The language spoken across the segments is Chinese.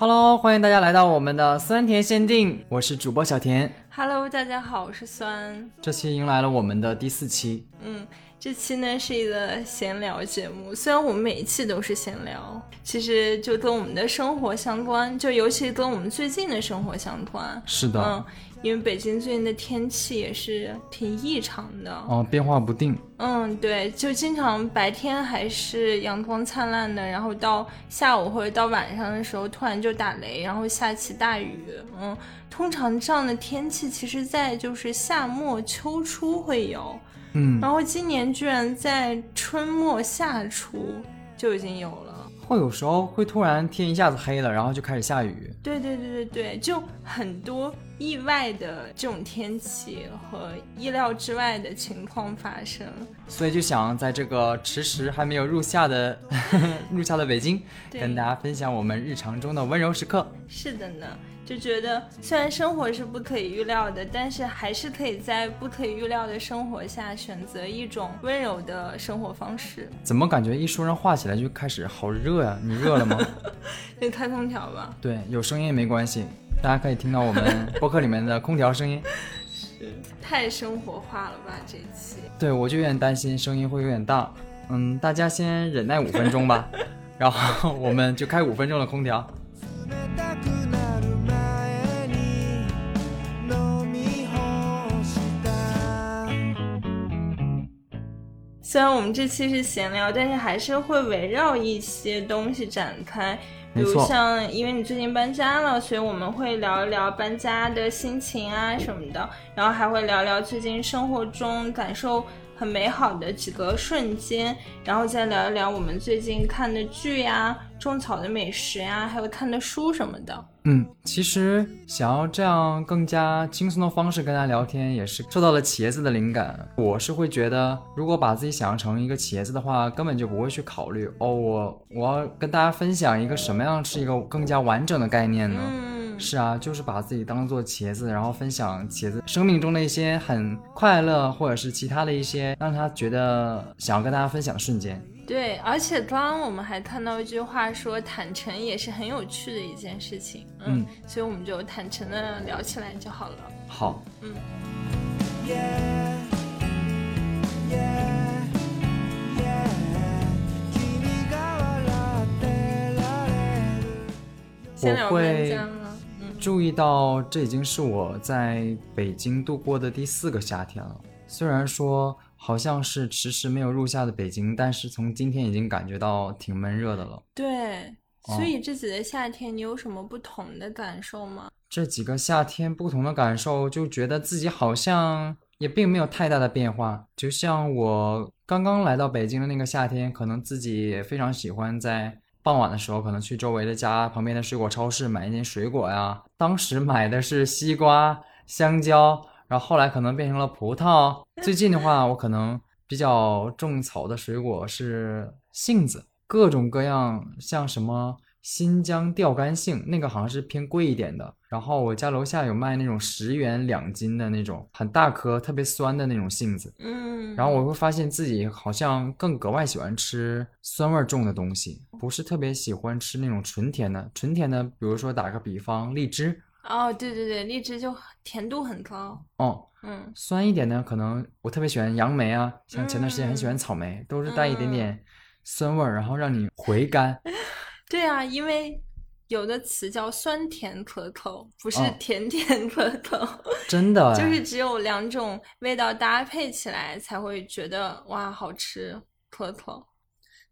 Hello，欢迎大家来到我们的酸甜限定，我是主播小甜。Hello，大家好，我是酸。这期迎来了我们的第四期，嗯，这期呢是一个闲聊节目，虽然我们每一期都是闲聊，其实就跟我们的生活相关，就尤其跟我们最近的生活相关。是的，嗯，因为北京最近的天气也是挺异常的。哦，变化不定。嗯，对，就经常白天还是阳光灿烂的，然后到下午或者到晚上的时候，突然就打雷，然后下起大雨。嗯，通常这样的天气，其实在就是夏末秋初会有，嗯，然后今年居然在春末夏初就已经有了。会有时候会突然天一下子黑了，然后就开始下雨。对对对对对，就很多意外的这种天气和意料之外的情况发生。所以就想在这个迟迟还没有入夏的 入夏的北京，跟大家分享我们日常中的温柔时刻。是的呢，就觉得虽然生活是不可以预料的，但是还是可以在不可以预料的生活下选择一种温柔的生活方式。怎么感觉一说上话起来就开始好热呀、你热了吗？就开空调吧。对，有声音也没关系，大家可以听到我们播客里面的空调声音。是太生活化了吧这一期？对，我就有点担心声音会有点大。嗯，大家先忍耐五分钟吧，然后我们就开五分钟的空调。虽然我们这期是闲聊，但是还是会围绕一些东西展开。比如像，因为你最近搬家了，所以我们会聊一聊搬家的心情啊什么的，然后还会聊聊最近生活中感受很美好的几个瞬间，然后再聊一聊我们最近看的剧呀、种草的美食呀，还有看的书什么的。嗯，其实想要这样更加轻松的方式跟大家聊天，也是受到了茄子的灵感。我是会觉得，如果把自己想象成一个茄子的话，根本就不会去考虑哦，我我要跟大家分享一个什么样是一个更加完整的概念呢？嗯，是啊，就是把自己当做茄子，然后分享茄子生命中的一些很快乐，或者是其他的一些让他觉得想要跟大家分享的瞬间。对，而且刚刚我们还看到一句话说，坦诚也是很有趣的一件事情。嗯，嗯所以我们就坦诚的聊起来就好了。好， Yeah, yeah, yeah 君が笑ってられる先聊搬会家了。嗯，注意到这已经是我在北京度过的第四个夏天了。虽然说 好像是迟迟没有入夏的北京，但是从今天已经感觉到挺闷热的了。对。哦所以这几个夏天你有什么不同的感受吗？这几个夏天不同的感受，就觉得自己好像也并没有太大的变化。就像我刚刚来到北京的那个夏天，可能自己也非常喜欢在傍晚的时候，可能去周围的家旁边的水果超市买一点水果呀。当时买的是西瓜、香蕉，然后后来可能变成了葡萄。最近的话，我可能比较种草的水果是杏子，各种各样，像什么新疆吊干杏，那个好像是偏贵一点的。然后我家楼下有卖那种十元两斤的那种很大颗、特别酸的那种杏子。嗯，然后我会发现自己好像更格外喜欢吃酸味儿重的东西，不是特别喜欢吃那种纯甜的。纯甜的，比如说打个比方，荔枝，哦，对对对，荔枝就甜度很高。哦，嗯，酸一点呢，可能我特别喜欢杨梅啊，像前段时间很喜欢草莓，都是带一点点酸味儿，然后让你回甘。对啊，因为有的词叫酸甜可口，不是哦甜甜可口。真的哎，就是只有两种味道搭配起来，才会觉得哇好吃可口。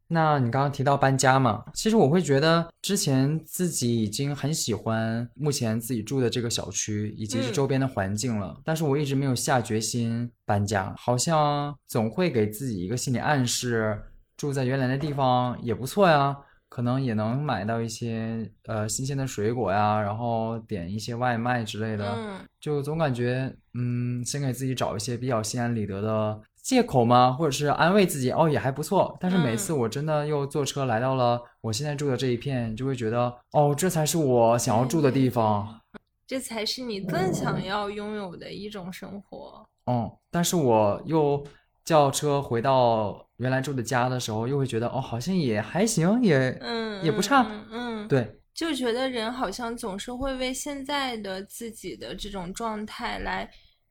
那你刚刚提到搬家嘛，其实我会觉得之前自己已经很喜欢目前自己住的这个小区以及是嗯。周边的环境了，但是我一直没有下决心搬家，好像总会给自己一个心理暗示，住在原来的地方也不错呀，可能也能买到一些呃新鲜的水果呀，然后点一些外卖之类的，嗯，就总感觉，嗯，先给自己找一些比较心安理得的借口吗？或者是安慰自己，哦，也还不错。但是每次嗯我真的又坐车来到了我现在住的这一片，就会觉得，哦，这才是我想要住的地方。这才是你更想要拥有的一种生活。嗯，但是我又叫车回到原来住的家的时候，又会觉得，哦，好像也还行，也嗯，也不差嗯对，就觉得人好像总是会为现在的自己的这种状态来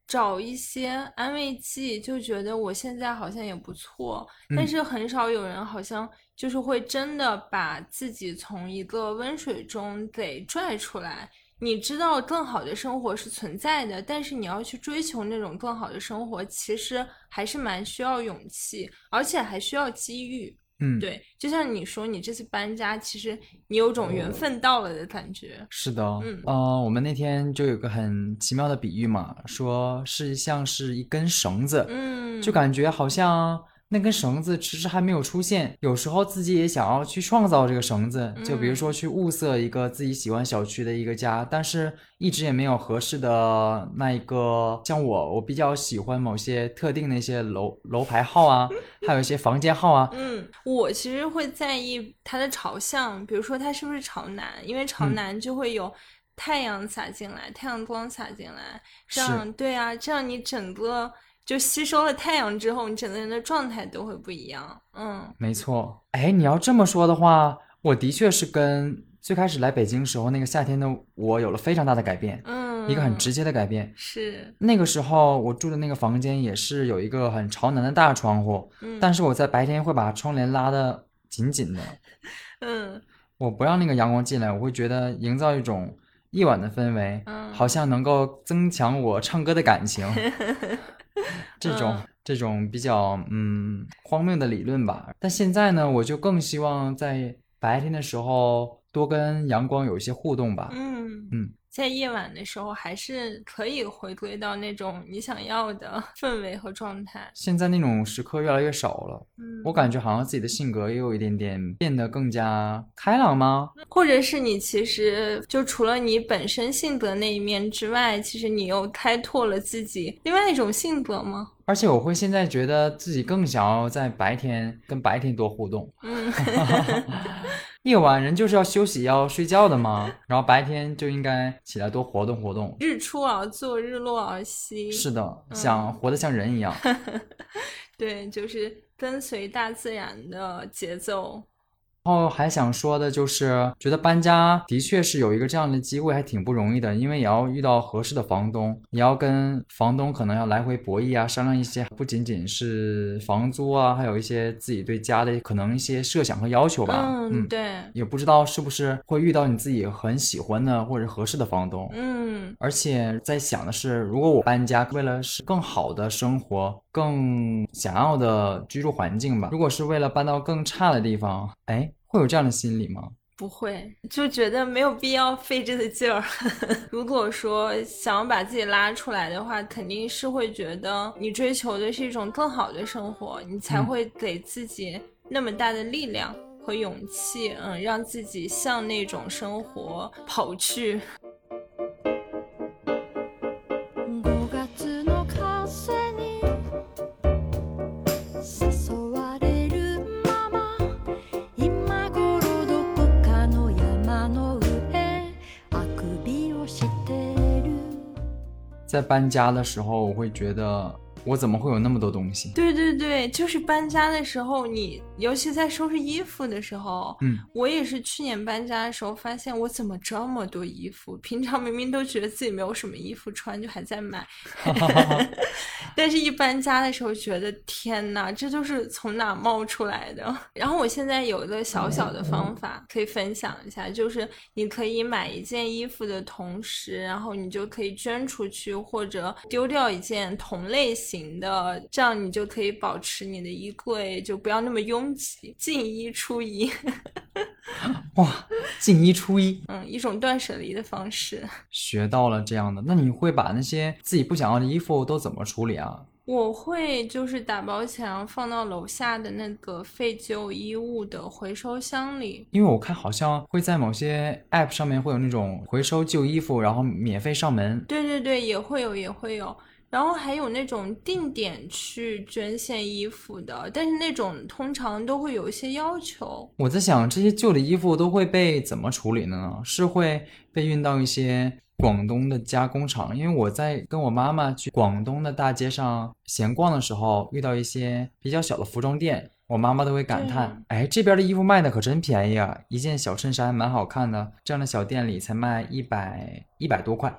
找一些安慰剂，就觉得我现在好像也不错，但嗯是很少有人好像就是会真的把自己从一个温水中给拽出来。你知道更好的生活是存在的，但是你要去追求那种更好的生活，其实还是蛮需要勇气，而且还需要机遇。嗯，，对，就像你说，你这次搬家，其实你有种缘分到了的感觉。是的，嗯。呃，我们那天就有个很奇妙的比喻嘛，说是像是一根绳子，嗯，就感觉好像那根绳子迟迟还没有出现，有时候自己也想要去创造这个绳子，就比如说去物色一个自己喜欢小区的一个家，但是一直也没有合适的那一个。像我，我比较喜欢某些特定的一些楼楼牌号啊，还有一些房间号啊。嗯，我其实会在意它的朝向，比如说它是不是朝南，因为朝嗯南就会有太阳洒进来，太阳光洒进来，这样对啊，这样你整个就吸收了太阳之后，你整个人的状态都会不一样。嗯没错，哎，你要这么说的话，我的确是跟最开始来北京时候那个夏天的我有了非常大的改变，嗯，一个很直接的改变。是，那个时候我住的那个房间也是有一个很朝南的大窗户，嗯，但是我在白天会把窗帘拉得紧紧的，嗯我不让那个阳光进来，我会觉得营造一种夜晚的氛围，嗯好像能够增强我唱歌的感情。这种嗯这种比较嗯荒谬的理论吧。但现在呢，我就更希望在白天的时候多跟阳光有一些互动吧。嗯嗯，在夜晚的时候，还是可以回归到那种你想要的 氛围和状态。现在那种时刻越来越少了，嗯，我感觉好像自己的性格也有一点点变得更加开朗吗？或者是你其实就除了你本身性格那一面之外，其实你又开拓了自己另外一种性格吗？而且我会现在觉得自己更想要在白天跟白天多互动。嗯 夜晚人就是要休息、要睡觉的嘛，然后白天就应该起来多活动活动。日出而作，日落而息。是的，想活得像人一样。对，就是跟随大自然的节奏。然后还想说的就是，觉得搬家的确是有一个这样的机会，还挺不容易的，因为也要遇到合适的房东，也要跟房东可能要来回博弈啊，商量一些不仅仅是房租啊，还有一些自己对家的可能一些设想和要求吧。嗯，对，也不知道是不是会遇到你自己很喜欢的或者合适的房东。嗯而且在想的是，如果我搬家，为了是更好的生活、更想要的居住环境吧，如果是为了搬到更差的地方，哎，会有这样的心理吗？不会，就觉得没有必要费这个劲儿。如果说想要把自己拉出来的话，肯定是会觉得你追求的是一种更好的生活，你才嗯会给自己那么大的力量和勇气，嗯，让自己向那种生活跑去。在搬家的时候，我会觉得我怎么会有那么多东西？对对对，就是搬家的时候，你尤其在收拾衣服的时候，嗯，我也是去年搬家的时候发现，我怎么这么多衣服？平常明明都觉得自己没有什么衣服穿，就还在买，但是一搬家的时候觉得天呐，这就是从哪冒出来的？然后我现在有一个小小的方法可以分享一下，就是你可以买一件衣服的同时，然后你就可以捐出去或者丢掉一件同类型的，这样你就可以保持你的衣柜就不要那么拥挤，进一出一，哇，进一出一，嗯，一种断舍离的方式。学到了这样的。那你会把那些自己不想要的衣服都怎么处理啊？我会就是打包起来，放到楼下的那个废旧衣物的回收箱里。因为我看好像会在某些 app 上面会有那种回收旧衣服，然后免费上门。对对对，也会有，也会有。然后还有那种定点去捐献衣服的，但是那种通常都会有一些要求。我在想，这些旧的衣服都会被怎么处理呢？是会被运到一些广东的加工厂？因为我在跟我妈妈去广东的大街上闲逛的时候，遇到一些比较小的服装店，我妈妈都会感叹：“哎，这边的衣服卖的可真便宜啊！一件小衬衫蛮好看的，这样的小店里才卖一百一百多块，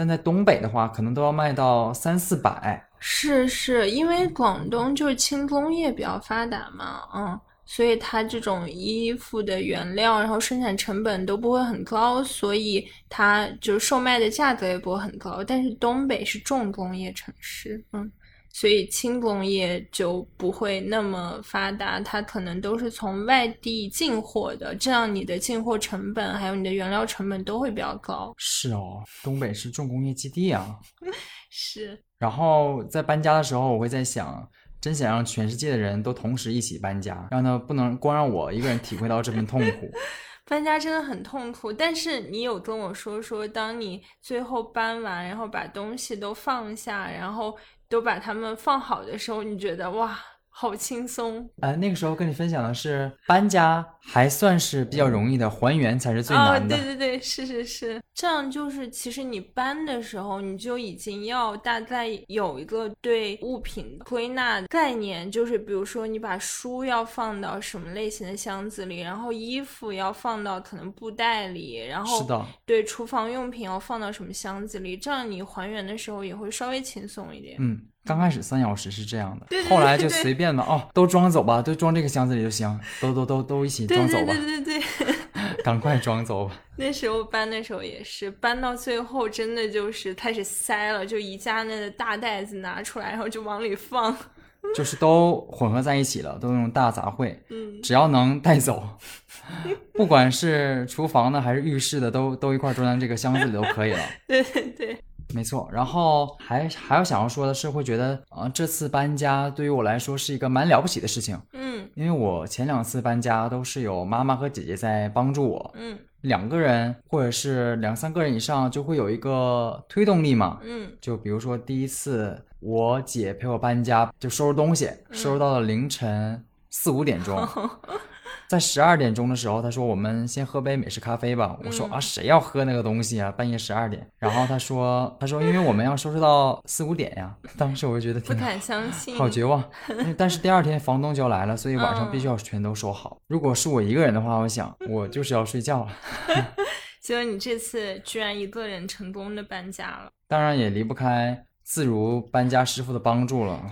但在东北的话，可能都要卖到三四百。是是，因为广东就是轻工业比较发达嘛，嗯，所以它这种衣服的原料，然后生产成本都不会很高，所以它就是售卖的价格也不会很高。但是东北是重工业城市，嗯，所以轻工业就不会那么发达，它可能都是从外地进货的，这样你的进货成本还有你的原料成本都会比较高。是哦，东北是重工业基地啊。是，然后在搬家的时候，我会在想，真想让全世界的人都同时一起搬家，让他不能光让我一个人体会到这份痛苦。搬家真的很痛苦，但是你有跟我说说，当你最后搬完，然后把东西都放下，然后都把它们放好的时候，你觉得哇，好轻松呃，那个时候跟你分享的是搬家还算是比较容易的，还原才是最啊！难的。对对对，是是是，这样就是其实你搬的时候，你就已经要大概有一个对物品归纳概念，就是比如说你把书要放到什么类型的箱子里，然后衣服要放到可能布袋里，然后对，厨房用品要放到什么箱子里，这样你还原的时候也会稍微轻松一点。嗯，刚开始三小时是这样的，对对后来就随便的哦，都装走吧，都装这个箱子里就行，都都都都一起装走吧，对对对对，赶快装走吧。那时候搬的时候也是，搬到最后真的就是开始塞了，就宜家那个大袋子拿出来，然后就往里放。就是都混合在一起了，都那种大杂烩，嗯，只要能带走，不管是厨房的还是浴室的，都都一块装在这个箱子里都可以了。对对对，没错，然后还还有想要说的是，会觉得啊、这次搬家对于我来说是一个蛮了不起的事情，嗯因为我前两次搬家都是有妈妈和姐姐在帮助我，嗯两个人或者是两三个人以上就会有一个推动力嘛。嗯就比如说第一次我姐陪我搬家，就收拾东西，收拾到了凌晨四五点钟。在十二点钟的时候，他说我们先喝杯美式咖啡吧。我说嗯啊，谁要喝那个东西啊？半夜十二点。然后他说，他说因为我们要收拾到四五点呀。当时我就觉得不，敢相信。好绝望。但是第二天房东就要来了，所以晚上必须要全都收好。如果是我一个人的话，我想我就是要睡觉了。结果你这次居然一个人成功的搬家了。当然也离不开自如搬家师傅的帮助了。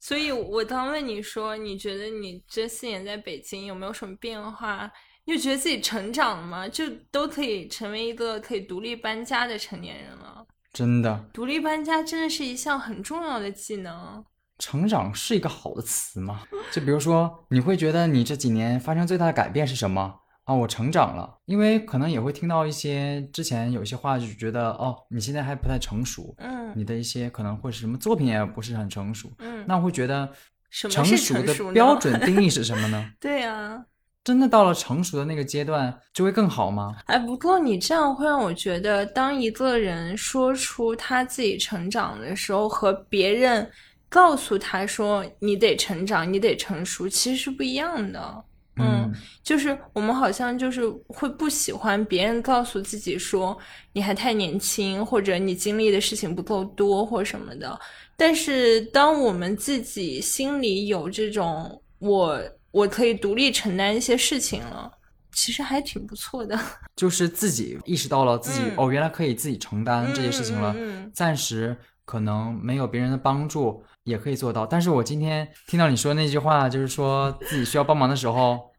所以我当问你说，你觉得你这四年在北京有没有什么变化？你就觉得自己成长了吗？就都可以成为一个可以独立搬家的成年人了。真的，独立搬家真的是一项很重要的技能。成长是一个好的词吗？就比如说，你会觉得你这几年发生最大的改变是什么？啊，我成长了，因为可能也会听到一些之前有些话，就觉得哦，你现在还不太成熟，嗯你的一些可能会是什么作品也不是很成熟，嗯，那我会觉得成熟的标准 定义是什么呢？对啊，真的到了成熟的那个阶段，就会更好吗？哎，不过你这样会让我觉得，当一个人说出他自己成长的时候，和别人告诉他说你得成长，你得成熟，其实是不一样的。嗯，就是我们好像就是会不喜欢别人告诉自己说你还太年轻，或者你经历的事情不够多，或什么的。但是当我们自己心里有这种我我可以独立承担一些事情了，其实还挺不错的。就是自己意识到了自己、嗯哦，原来可以自己承担这些事情了，嗯嗯嗯暂时可能没有别人的帮助也可以做到。但是我今天听到你说那句话，就是说自己需要帮忙的时候，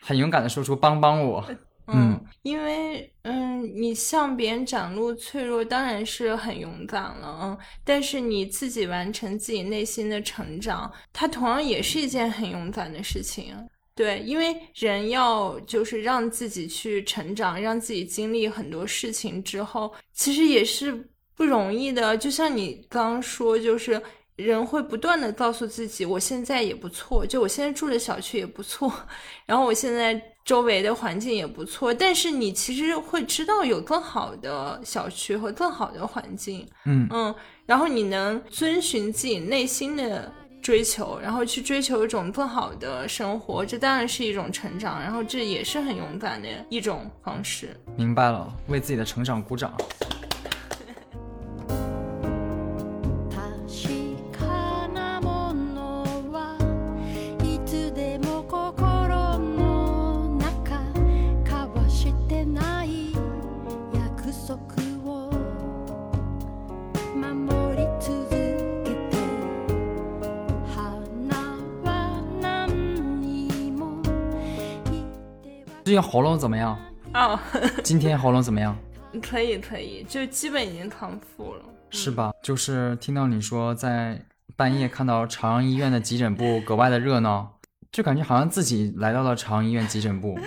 很勇敢的说出“帮帮我”。嗯，因为嗯，你向别人展露脆弱当然是很勇敢了，嗯，但是你自己完成自己内心的成长，它同样也是一件很勇敢的事情。对，因为人要就是让自己去成长，让自己经历很多事情之后，其实也是不容易的。就像你刚刚说，就是人会不断的告诉自己，我现在也不错，就我现在住的小区也不错，然后我现在周围的环境也不错，但是你其实会知道有更好的小区和更好的环境，嗯嗯，然后你能遵循自己内心的追求，然后去追求一种更好的生活，这当然是一种成长，然后这也是很勇敢的一种方式。明白了，为自己的成长鼓掌。喉咙怎么样？哦，今天喉咙怎么样？可以可以，就基本已经康复了。是吧？就是听到你说在半夜看到朝阳医院的急诊部格外的热闹，就感觉好像自己来到了朝阳医院急诊部。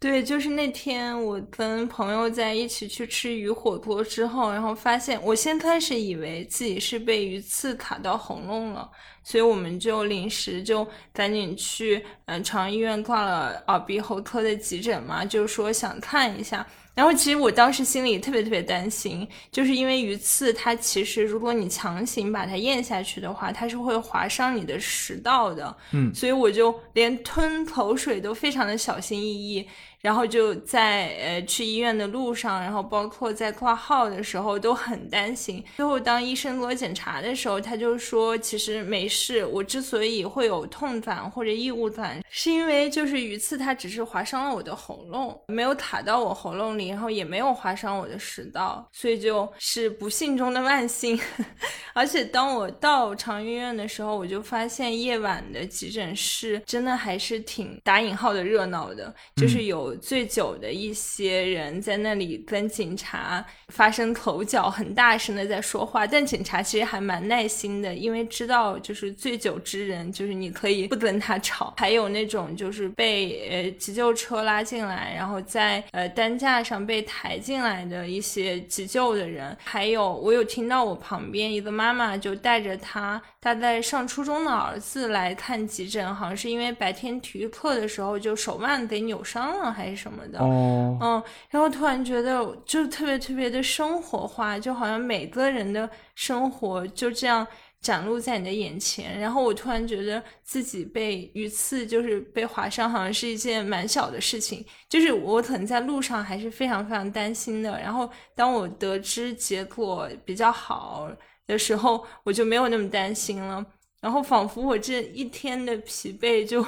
对，就是那天我跟朋友在一起去吃鱼火锅之后，然后发现我先开始以为自己是被鱼刺卡到喉咙了，所以我们就临时就赶紧去嗯朝阳医院挂了耳鼻喉科的急诊嘛，就是说想看一下。然后其实我当时心里特别特别担心，就是因为鱼刺它其实如果你强行把它咽下去的话，它是会划伤你的食道的。嗯所以我就连吞口水都非常的小心翼翼。然后就在呃去医院的路上，然后包括在挂号的时候都很担心。最后当医生给我检查的时候，他就说其实没事。我之所以会有痛感或者异物感，是因为就是鱼刺它只是划伤了我的喉咙，没有卡到我喉咙里，然后也没有划伤我的食道，所以就是不幸中的万幸。而且当我到长医院的时候，我就发现夜晚的急诊室真的还是挺打引号的热闹的，就是有醉酒的一些人在那里跟警察发生口角，很大声的在说话，但警察其实还蛮耐心的，因为知道就是醉酒之人，就是你可以不跟他吵。还有那种就是被呃急救车拉进来，然后在呃担架上被抬进来的一些急救的人，还有我有听到我旁边一个妈妈就带着她大概上初中的儿子来看急诊，好像是因为白天体育课的时候就手腕给扭伤了还是什么的。哦，嗯，然后突然觉得就特别特别的生活化，就好像每个人的生活就这样展露在你的眼前。然后我突然觉得自己被鱼刺就是被划伤，好像是一件蛮小的事情。就是我可能在路上还是非常非常担心的。然后当我得知结果比较好的时候，我就没有那么担心了。然后仿佛我这一天的疲惫就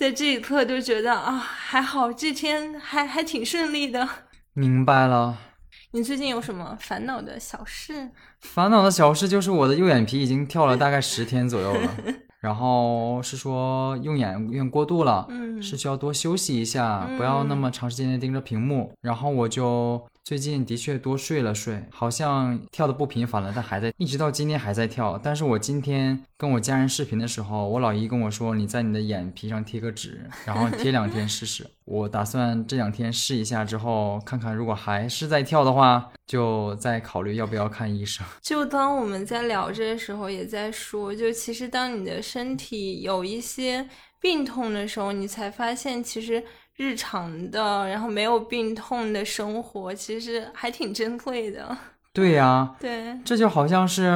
在这一刻就觉得啊，还好这天还还挺顺利的。明白了。你最近有什么烦恼的小事？烦恼的小事就是我的右眼皮已经跳了大概十天左右了，然后是说用眼有点过度了，嗯是需要多休息一下，不要那么长时间的盯着屏幕。然后我就最近的确多睡了睡，好像跳的不频繁了，但还在，一直到今天还在跳。但是我今天跟我家人视频的时候，我老姨跟我说，你在你的眼皮上贴个纸，然后贴两天试试。我打算这两天试一下之后，看看如果还是在跳的话，就再考虑要不要看医生。就当我们在聊这的时候，也在说，就其实当你的身体有一些病痛的时候，你才发现其实日常的，然后没有病痛的生活，其实还挺珍贵的。对呀、对，这就好像是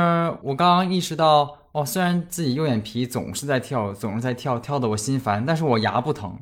我刚刚意识到，哦，虽然自己右眼皮总是在跳，总是在跳，跳的我心烦，但是我牙不疼。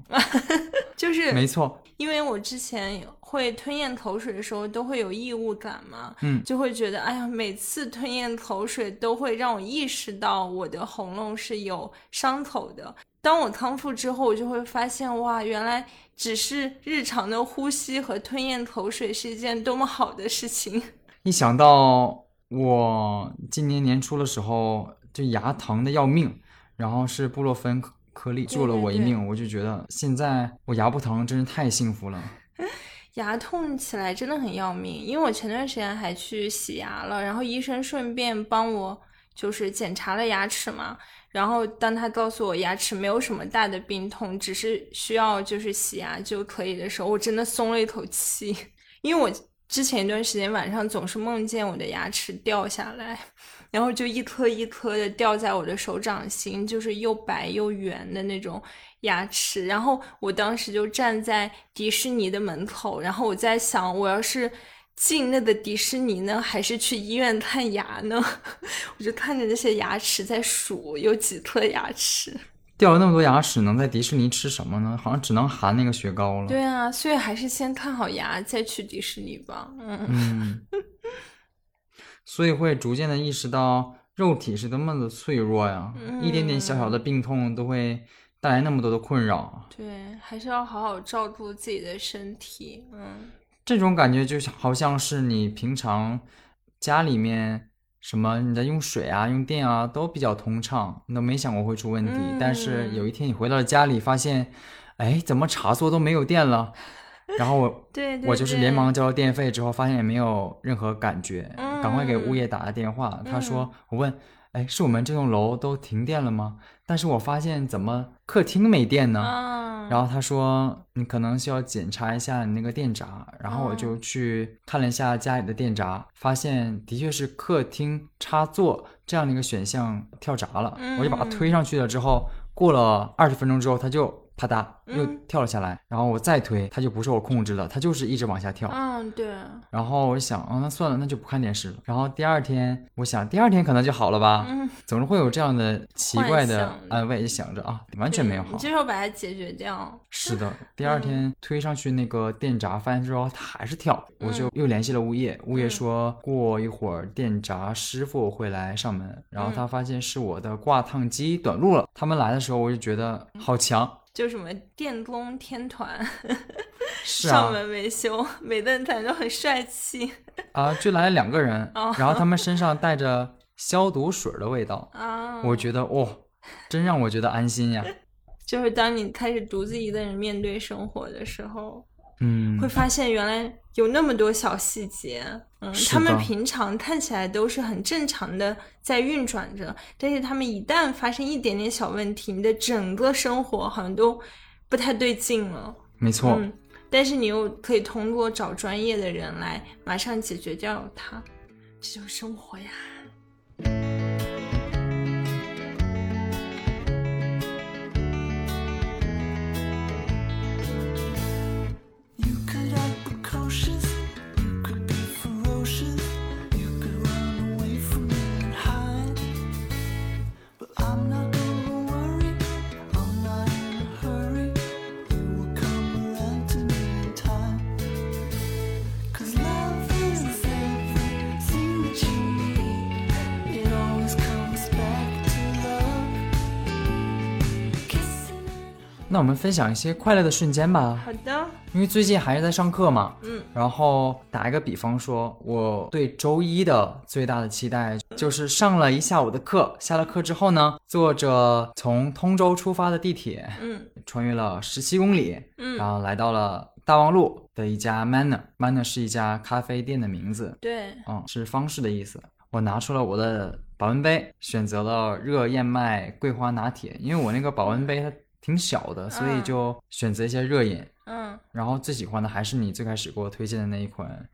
就是没错，因为我之前会吞咽口水的时候都会有异物感嘛，嗯就会觉得哎呀，每次吞咽口水都会让我意识到我的喉咙是有伤口的。当我康复之后，我就会发现哇，原来只是日常的呼吸和吞咽口水是一件多么好的事情。一想到我今年年初的时候，就牙疼的要命，然后是布洛芬颗颗粒救了我一命，我就觉得现在我牙不疼真是太幸福了。牙痛起来真的很要命，因为我前段时间还去洗牙了，然后医生顺便帮我就是检查了牙齿嘛，然后当他告诉我牙齿没有什么大的病痛，只是需要就是洗牙就可以的时候，我真的松了一口气，因为我之前一段时间晚上总是梦见我的牙齿掉下来，然后就一颗一颗的掉在我的手掌心，就是又白又圆的那种牙齿。然后我当时就站在迪士尼的门口，然后我在想，我要是进那个迪士尼呢，还是去医院看牙呢？我就看着那些牙齿在数有几颗牙齿。掉了那么多牙齿，能在迪士尼吃什么呢？好像只能含那个雪糕了。对啊，所以还是先看好牙再去迪士尼吧。嗯，嗯，所以会逐渐的意识到肉体是多么的脆弱呀，一点点小小的病痛都会带来那么多的困扰。对，还是要好好照顾自己的身体。嗯。这种感觉就好像是你平常家里面什么你在用水啊、用电啊都比较通畅，你都没想过会出问题。但是有一天你回到了家里，发现，哎，怎么插座都没有电了？然后我对 对我就是连忙交了电费之后，发现也没有任何感觉，赶快给物嗯业打了电话。他说，我问，哎，是我们这栋楼都停电了吗？但是我发现怎么客厅没电呢？啊，然后他说你可能需要检查一下你那个电闸，然后我哦就去看了一下家里的电闸，发现的确是客厅插座这样的一个选项跳闸了，我就把它嗯推上去了之后，过了二十分钟之后，它就啪嗒又嗯跳了下来，然后我再推，它就不受我控制了，它就是一直往下跳。嗯，对，然后我想，哦，那算了，那就不看电视了。然后第二天，我想第二天可能就好了吧，嗯，总是会有这样的奇怪的安慰，就想着啊，完全没有好你。就是要把它解决掉。是的，第二天推上去那个电闸，发现之后它还是跳，我就又联系了物业，物业说过一会儿电闸师傅会来上门，然后他发现是我的挂烫机短路了。他们来的时候，我就觉得好强，就什么电工天团 是上啊门维修，每顿餐都很帅气啊，就来了两个人，哦然后他们身上带着消毒水的味道，啊！我觉得哇、真让我觉得安心呀。就是当你开始独自一个人面对生活的时候，嗯会，发现原来有那么多小细节，嗯，他们平常看起来都是很正常的在运转着，但是他们一旦发生一点点小问题，你的整个生活好像都不太对劲了。没错，嗯，但是你又可以通过找专业的人来马上解决掉它，这就是生活呀。那我们分享一些快乐的瞬间吧。好的，因为最近还是在上课嘛，嗯，然后打一个比方说，我对周一的最大的期待就是上了一下午的课，下了课之后呢，坐着从通州出发的地铁，嗯。穿越了十七公里，嗯。然嗯，后来到了大望路的一家 Manner，Manner 是一家咖啡店的名字，对，嗯，是方式的意思。我拿出了我的保温杯，选择了热燕麦桂花拿铁，因为我那个保温杯它挺小的，所以嗯就选择一些热饮。嗯，然后最喜欢的还是你最开始给我推荐的那一款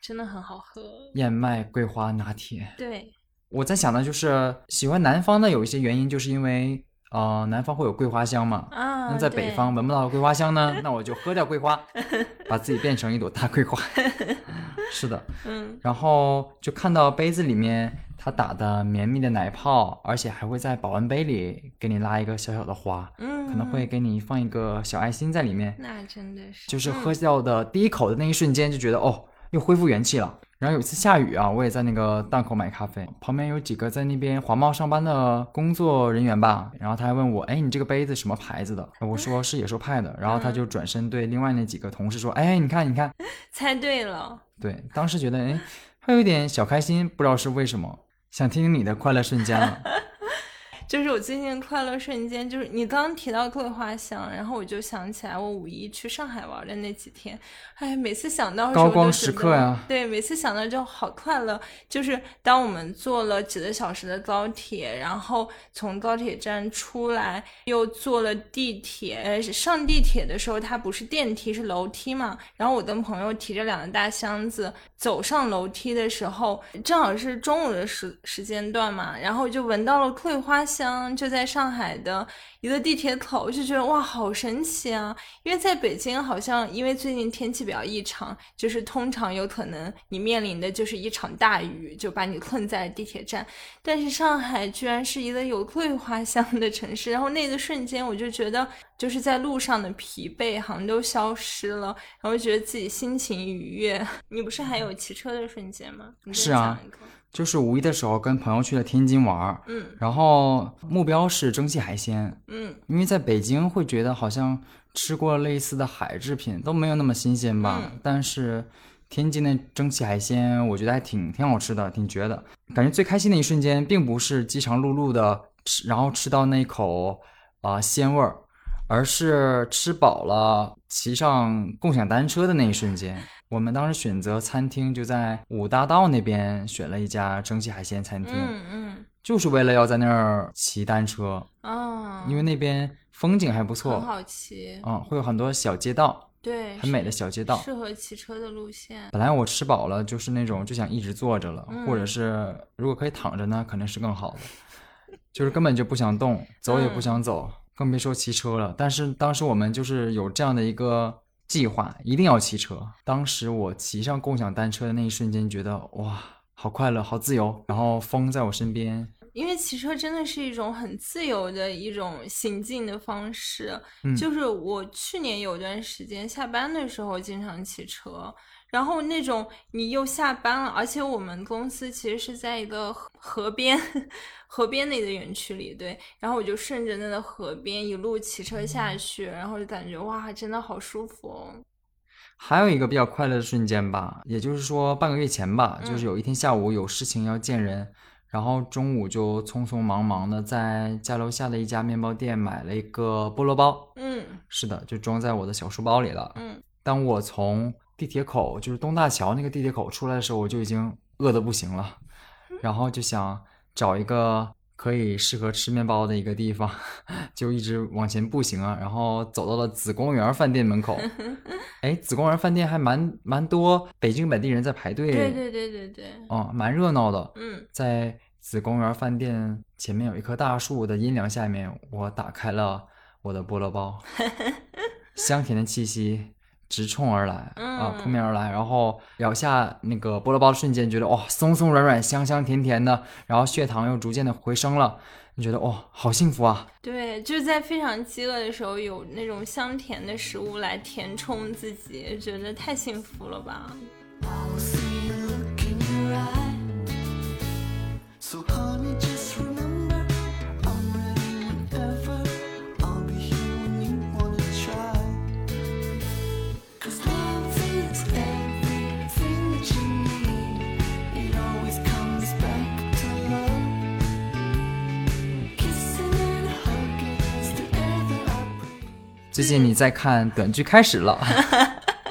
真的很好喝。燕麦桂花拿铁。对，我在想的就是喜欢南方的有一些原因，就是因为呃南方会有桂花香嘛。啊，那在北方闻不到桂花香呢，那我就喝掉桂花，把自己变成一朵大桂花。是的，嗯然后就看到杯子里面它打的绵密的奶泡，而且还会在保温杯里给你拉一个小小的花，嗯，可能会给你放一个小爱心在里面。那真的是，就是嗯喝掉的第一口的那一瞬间，就觉得哦，又恢复元气了。然后有一次下雨啊，我也在那个档口买咖啡，旁边有几个在那边华贸上班的工作人员吧，然后他还问我，哎，你这个杯子什么牌子的？我说是野兽派的，然后他就转身对另外那几个同事说，哎，你看，你看，猜对了。对，当时觉得，哎，还有一点小开心，不知道是为什么，想听你的快乐瞬间了。就是我最近的快乐瞬间，就是你刚刚提到桂花香，然后我就想起来我五一去上海玩的那几天，哎，每次想到的时光时刻呀对，每次想到就好快乐。就是当我们坐了几个小时的高铁，然后从高铁站出来，又坐了地铁，呃上地铁的时候它不是电梯是楼梯嘛，然后我跟朋友提着两个大箱子走上楼梯的时候，正好是中午的时时间段嘛，然后就闻到了桂花香，就在上海的一个地铁口，就觉得哇，好神奇啊！因为在北京好像因为最近天气比较异常，就是通常有可能你面临的就是一场大雨，就把你困在地铁站，但是上海居然是一个有桂花香的城市，然后那个瞬间我就觉得就是在路上的疲惫好像都消失了，然后觉得自己心情愉悦。你不是还有骑车的瞬间吗？是啊讲一个就是五一的时候跟朋友去了天津玩儿，嗯。然后目标是蒸汽海鲜，嗯。因为在北京会觉得好像吃过类似的海制品都没有那么新鲜吧，嗯。但是天津的蒸汽海鲜我觉得还挺挺好吃的，挺绝的。感觉最开心的一瞬间，并不是饥肠辘辘的吃，然后吃到那一口啊、鲜味儿，而是吃饱了骑上共享单车的那一瞬间。我们当时选择餐厅就在五大道那边选了一家蒸汽海鲜餐厅，嗯嗯就是为了要在那儿骑单车，啊，因为那边风景还不错很，好骑，嗯，会有很多小街道，对，很美的小街道。适合骑车的路线。本来我吃饱了，就是那种就想一直坐着了，嗯或者是如果可以躺着呢，肯定是更好的。就是根本就不想动，走也不想走，更别说骑车了。但是当时我们就是有这样的一个计划，一定要骑车。当时我骑上共享单车的那一瞬间，觉得哇，好快乐，好自由。然后风在我身边，因为骑车真的是一种很自由的一种行进的方式。嗯就是我去年有段时间下班的时候经常骑车，然后那种你又下班了，而且我们公司其实是在一个河河边，河边那个园区里，对，然后我就顺着那个河边一路骑车下去，然后就感觉哇，真的好舒服哦。还有一个比较快乐的瞬间吧，也就是说半个月前吧，嗯就是有一天下午有事情要见人，然后中午就匆匆忙忙的在家楼下的一家面包店买了一个菠萝包。嗯是的，就装在我的小书包里了。嗯当我从地铁口，就是东大桥那个地铁口出来的时候，我就已经饿得不行了，然后就想找一个可以适合吃面包的一个地方，就一直往前步行啊，然后走到了紫公园饭店门口。哎，紫公园饭店还蛮蛮多北京本地人在排队，对对对对对，哦，蛮热闹的。嗯在紫公园饭店前面有一棵大树的阴凉下面，我打开了我的菠萝包，香甜的气息直冲而来啊，嗯扑面而来，然后咬下那个菠萝包的瞬间，觉得哇，松松软软，香香甜甜的，然后血糖又逐渐的回升了，你觉得哇，好幸福啊！对，就是在非常饥饿的时候，有那种香甜的食物来填充自己，觉得太幸福了吧？最近你在看短剧开始了，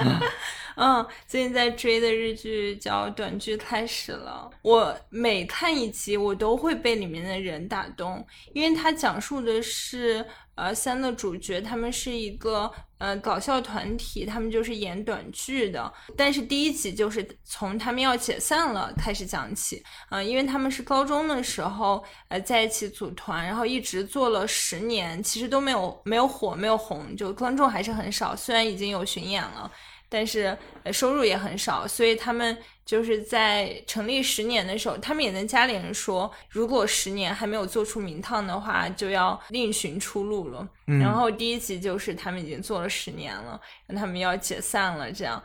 嗯，嗯最近在追的日剧叫《短剧开始了》，我每看一集，我都会被里面的人打动，因为它讲述的是呃三个主角，他们是一个呃搞笑团体，他们就是演短剧的，但是第一集就是从他们要解散了开始讲起，呃，因为他们是高中的时候呃在一起组团，然后一直做了十年，其实都没有没有火，没有红，就观众还是很少，虽然已经有巡演了。但是呃收入也很少，所以他们就是在成立十年的时候，他们也跟家里人说，如果十年还没有做出名堂的话，就要另寻出路了。嗯然后第一集就是他们已经做了十年了，他们要解散了，这样。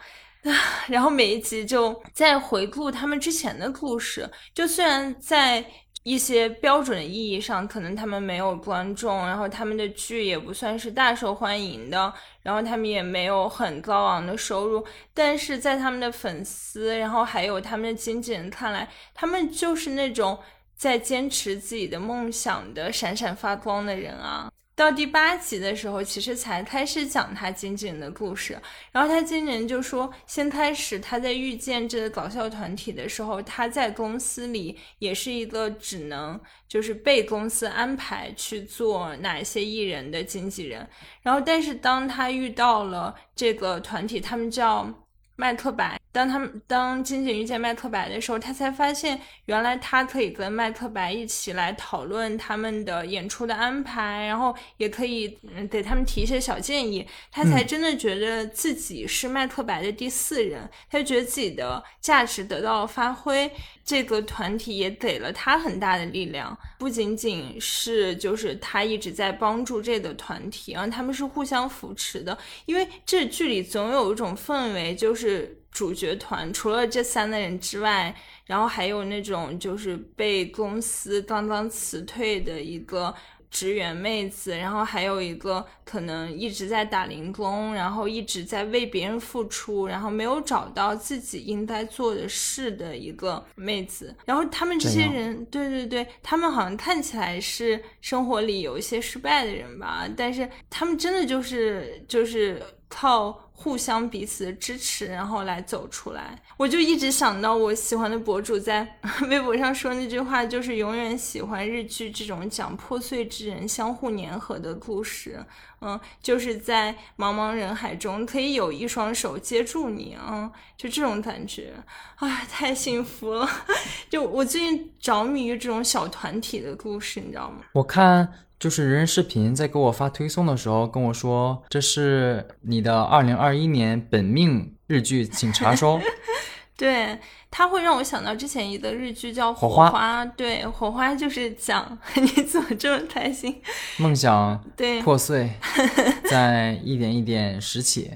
然后每一集就在回顾他们之前的故事，就虽然在一些标准意义上，可能他们没有观众，然后他们的剧也不算是大受欢迎的，然后他们也没有很高昂的收入，但是在他们的粉丝，然后还有他们的经纪人看来，他们就是那种在坚持自己的梦想的闪闪发光的人啊。到第八集的时候，其实才开始讲他经纪人的故事。然后他经纪人就说，先开始他在遇见这个搞笑团体的时候，他在公司里也是一个只能就是被公司安排去做哪些艺人的经纪人。然后，但是当他遇到了这个团体，他们叫麦克白。当他们当金姐遇见麦克白的时候，他才发现原来他可以跟麦克白一起来讨论他们的演出的安排，然后也可以嗯给他们提一些小建议。他才真的觉得自己是麦克白的第四人，他就觉得自己的价值得到了发挥。这个团体也给了他很大的力量，不仅仅是就是他一直在帮助这个团体，然后他们是互相扶持的。因为这剧里总有一种氛围，就是主角团除了这三个人之外，然后还有那种就是被公司刚刚辞退的一个职员妹子，然后还有一个可能一直在打零工，然后一直在为别人付出，然后没有找到自己应该做的事的一个妹子。然后他们这些人，对对对，他们好像看起来是生活里有一些失败的人吧，但是他们真的就是就是靠互相彼此的支持，然后来走出来。我就一直想到我喜欢的博主在 微博上说那句话，就是永远喜欢日剧这种讲破碎之人相互粘合的故事。嗯，就是在茫茫人海中可以有一双手接住你，嗯，就这种感觉，哎，太幸福了。就我最近着迷于这种小团体的故事，你知道吗？我看就是人人视频在给我发推送的时候跟我说，这是你的二零二一年本命日剧，请查收。对，它会让我想到之前一个日剧叫《火火花对，《火花》就是讲 你怎么这么开心？梦想对，破碎，在一点一点拾起。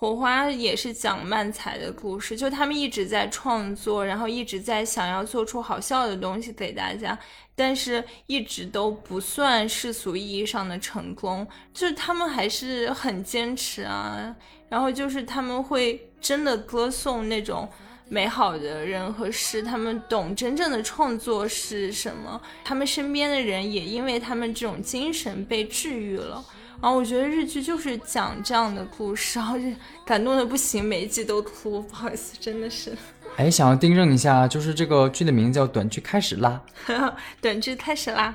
火花也是讲漫才的故事，就他们一直在创作，然后一直在想要做出好笑的东西给大家，但是一直都不算世俗意义上的成功，就是他们还是很坚持啊，然后就是他们会真的歌颂那种。美好的人和事，他们懂真正的创作是什么，他们身边的人也因为他们这种精神被治愈了。然后我觉得日剧就是讲这样的故事，然后就感动的不行，每一季都哭，不好意思，真的是。哎，想要订正一下，就是这个剧的名字叫《短剧开始啦》。短剧开始啦！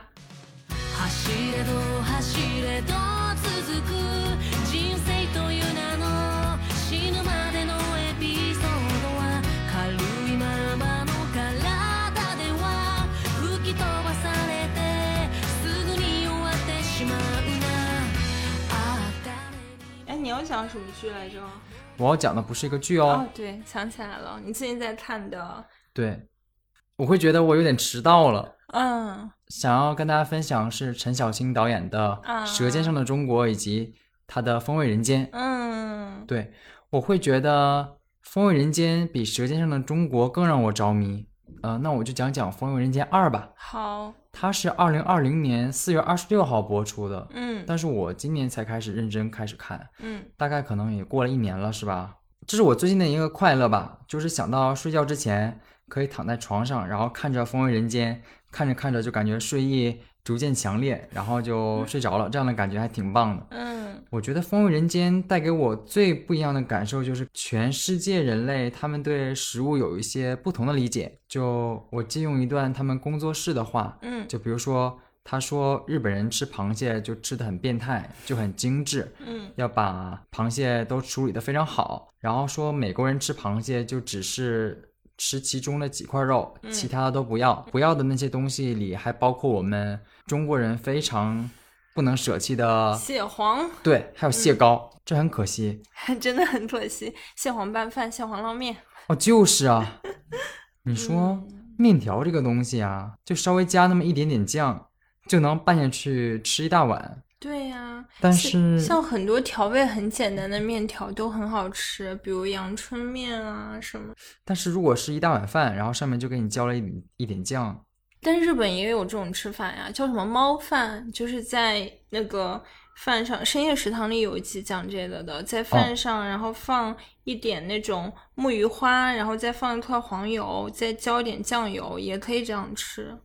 要讲什么剧来着？我要讲的不是一个剧哦哦，，对，想起来了，你最近在看的，对，我会觉得我有点迟到了。嗯想要跟大家分享是陈小青导演的啊《舌尖上的中国》以及他的《风味人间》。嗯，对，我会觉得《风味人间》比《舌尖上的中国》更让我着迷。呃，那我就讲讲《风味人间二》吧。好，它是二零二零年四月二十六号播出的，嗯但是我今年才开始认真开始看，嗯大概可能也过了一年了，是吧？这是我最近的一个快乐吧，就是想到睡觉之前可以躺在床上，然后看着《风味人间》，看着看着就感觉睡意逐渐强烈，然后就睡着了，这样的感觉还挺棒的。嗯我觉得《风味人间》带给我最不一样的感受就是，全世界人类他们对食物有一些不同的理解。就我借用一段他们工作室的话，嗯就比如说，他说日本人吃螃蟹就吃的很变态，就很精致，嗯要把螃蟹都处理得非常好。然后说美国人吃螃蟹就只是吃其中的几块肉，嗯其他的都不要。不要的那些东西里还包括我们中国人非常不能舍弃的，蟹黄对，还有蟹膏，这很可惜。真的很可惜，蟹黄拌饭、蟹黄捞面，哦，就是啊，你说嗯面条这个东西啊，就稍微加那么一点点酱，就能拌下去吃一大碗。对呀、但是像很多调味很简单的面条都很好吃，比如阳春面啊什么。但是如果是一大碗饭，然后上面就给你浇了一点一点酱，但日本也有这种吃法呀，叫什么猫饭，就是在那个饭上，深夜食堂里有一集讲这个的，在饭上然后放一点那种木鱼花，然后再放一块黄油，再浇一点酱油，也可以这样吃。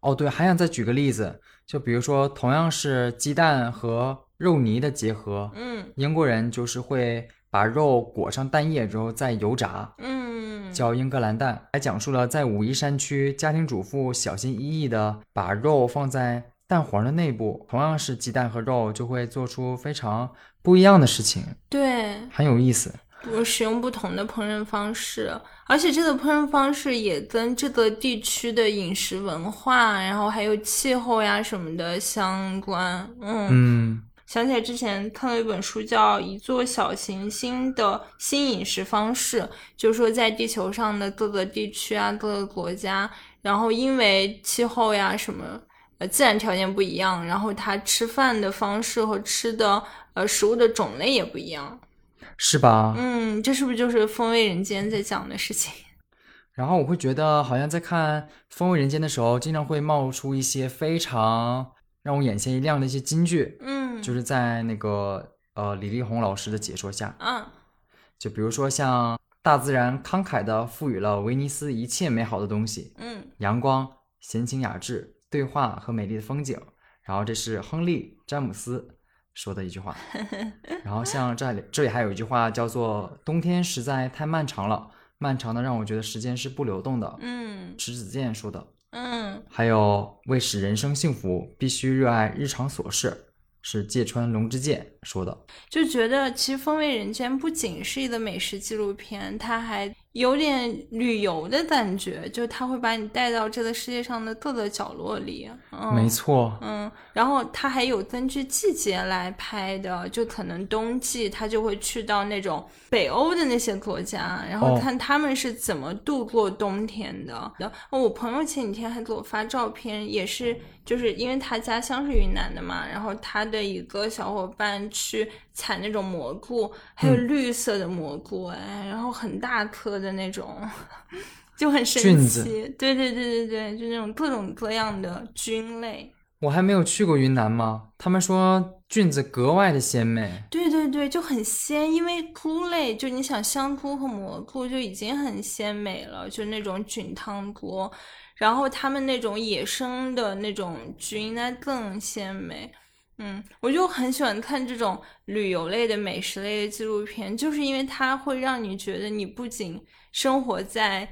哦，对，还想再举个例子，就比如说同样是鸡蛋和肉泥的结合，嗯英国人就是会把肉裹上蛋液之后再油炸，嗯，叫英格兰蛋，还讲述了在武夷山区家庭主妇小心翼翼的把肉放在蛋黄的内部，同样是鸡蛋和肉，就会做出非常不一样的事情，对，很有意思。我使用不同的烹饪方式，而且这个烹饪方式也跟这个地区的饮食文化，然后还有气候呀什么的相关。嗯，嗯，想起来之前看了一本书，叫《一座小行星的新饮食方式》，就是说在地球上的各个地区啊、各个国家，然后因为气候呀什么。呃，自然条件不一样，然后他吃饭的方式和吃的呃食物的种类也不一样。是吧？嗯，这是不是就是《风味人间》在讲的事情？然后我会觉得，好像在看《风味人间》的时候，经常会冒出一些非常让我眼前一亮的一些金句，嗯，就是在那个呃李丽宏老师的解说下，嗯就比如说像大自然慷慨地赋予了威尼斯一切美好的东西，嗯阳光、闲情雅致、对话和美丽的风景。然后这是亨利·詹姆斯说的一句话。然后像这里这里还有一句话叫做“冬天实在太漫长了，漫长的让我觉得时间是不流动的”，嗯迟子健说的。嗯还有为使人生幸福，必须热爱日常琐事，是芥川龙之介说的。就觉得其实《风味人间》不仅是一个美食纪录片，它还有点旅游的感觉，就他会把你带到这个世界上的各个角落里。嗯、没。错，嗯，然后他还有根据季节来拍的，就可能冬季他就会去到那种北欧的那些国家，然后哦看他们是怎么度过冬天的。然后我朋友前几天还给我发照片，也是就是因为他家乡是云南的嘛，然后他的一个小伙伴去采那种蘑菇，还有嗯绿色的蘑菇，哎，然后很大颗的那种。就很神奇，对对对对对，就那种各种各样的菌类，我还没有去过云南吗？他们说菌子格外的鲜美。对对对，就很鲜，因为菇类就你想香菇和蘑菇就已经很鲜美了，就那种菌汤锅，然后他们那种野生的那种菌那更鲜美。嗯，我就很喜欢看这种旅游类的、美食类的纪录片，就是因为它会让你觉得你不仅生活在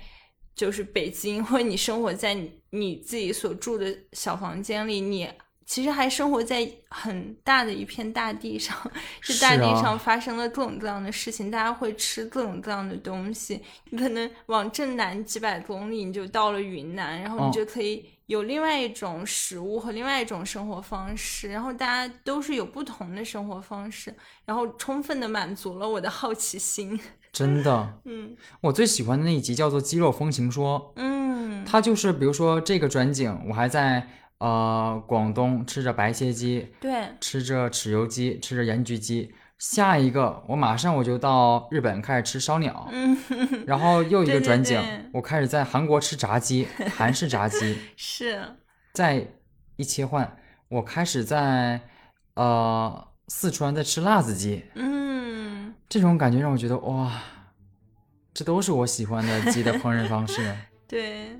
就是北京，或者你生活在你你自己所住的小房间里，你其实还生活在很大的一片大地上，是大地上发生了各种各样的事情，大家会吃各种各样的东西。你可能往正南几百公里，你就到了云南，然后哦你就可以有另外一种食物和另外一种生活方式，然后大家都是有不同的生活方式，然后充分的满足了我的好奇心。真的，嗯我最喜欢的那一集叫做《肌肉风情说》，嗯，它就是比如说这个转景，我还在呃广东吃着白切鸡，对，吃着豉油鸡，吃着盐焗鸡。下一个，我马上我就到日本开始吃烧鸟，嗯，然后又一个转景，对我开始在韩国吃炸鸡，韩式炸鸡。是，再一切换，我开始在呃四川在吃辣子鸡，嗯，这种感觉让我觉得哇，这都是我喜欢的鸡的烹饪方式。对。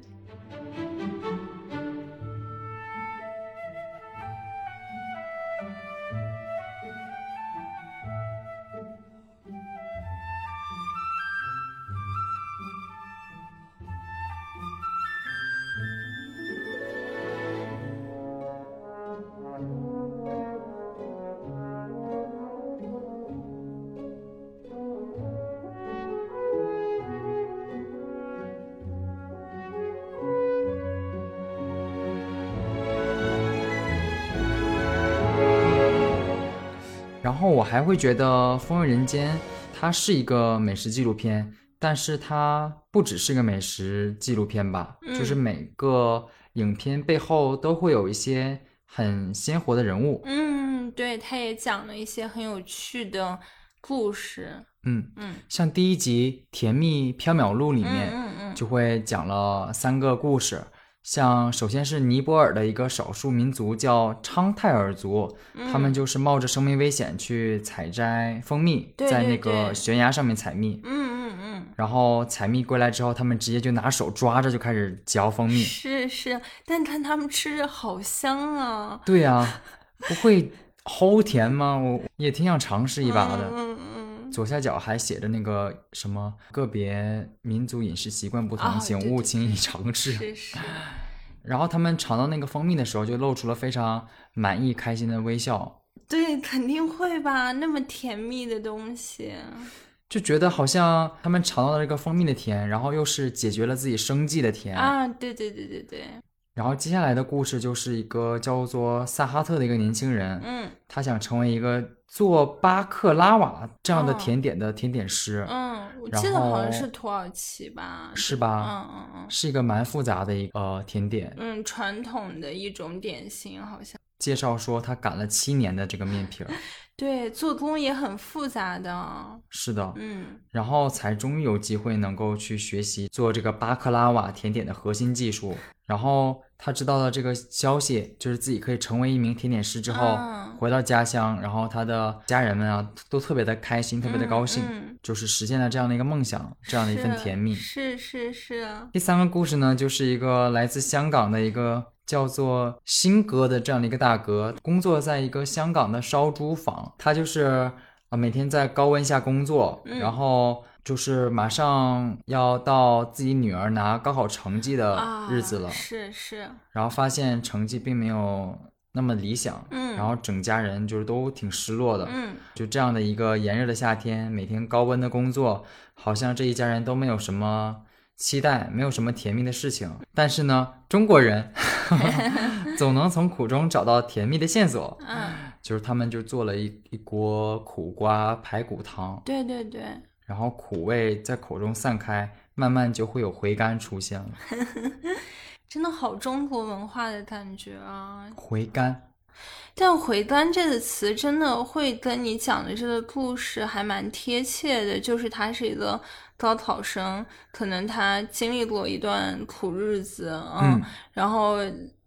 后我还会觉得《风味人间》它是一个美食纪录片，但是它不只是个美食纪录片吧，就是嗯每个影片背后都会有一些很鲜活的人物。嗯，对，它也讲了一些很有趣的故事。嗯，嗯像第一集《甜蜜缥缈录》里嗯面，就会讲了三个故事。像首先是尼泊尔的一个少数民族叫昌泰尔族，他们就是冒着生命危险去采摘蜂蜜，对对在那个悬崖上面采蜜。嗯嗯嗯，然后采蜜归来之后，他们直接就拿手抓着就开始嚼蜂蜜。是是，但看他们吃着好香啊，对呀、不会齁甜吗？我也挺想尝试一把的。嗯嗯左下角还写着那个什么个别民族饮食习惯不同，啊请勿轻易尝嗯，试。是是，然后他们尝到那个蜂蜜的时候，就露出了非常满意、开心的微笑，对，肯定会吧，那么甜蜜的东西，就觉得好像他们尝到了这个蜂蜜的甜，然后又是解决了自己生计的甜。啊，对对对对对，然后接下来的故事就是一个叫做萨哈特的一个年轻人，嗯他想成为一个做巴克拉瓦这样的哦甜点的甜点师，嗯，我记得好像是土耳其吧，是吧？嗯嗯嗯是一个蛮复杂的一个、呃甜点。嗯，传统的一种点心，好像介绍说他擀了七年的这个面皮儿，对，做工也很复杂的，是的，嗯然后才终于有机会能够去学习做这个巴克拉瓦甜点的核心技术。然后他知道了这个消息，就是自己可以成为一名甜点师之后，嗯。回到家乡，然后他的家人们啊都特别的开心，特别的高兴，嗯。就是实现了这样的一个梦想，这样的一份甜蜜。是是是，第三个故事呢，就是一个来自香港的一个叫做新哥的这样的一个大哥，工作在一个香港的烧猪坊，他就是啊每天在高温下工作，嗯。然后就是马上要到自己女儿拿高考成绩的啊，日子了，是是，然后发现成绩并没有那么理想，嗯。然后整家人就是都挺失落的，嗯。就这样的一个炎热的夏天，每天高温的工作，好像这一家人都没有什么期待，没有什么甜蜜的事情。但是呢，中国人 总能从苦中找到甜蜜的线索，嗯，就是他们就做了一一锅苦瓜排骨汤，对对对，然后苦味在口中散开，慢慢就会有回甘出现了。真的好中国文化的感觉啊！回甘，但“回甘”这个词真的会跟你讲的这个故事还蛮贴切的，就是他是一个高考生，可能他经历过一段苦日子，嗯然后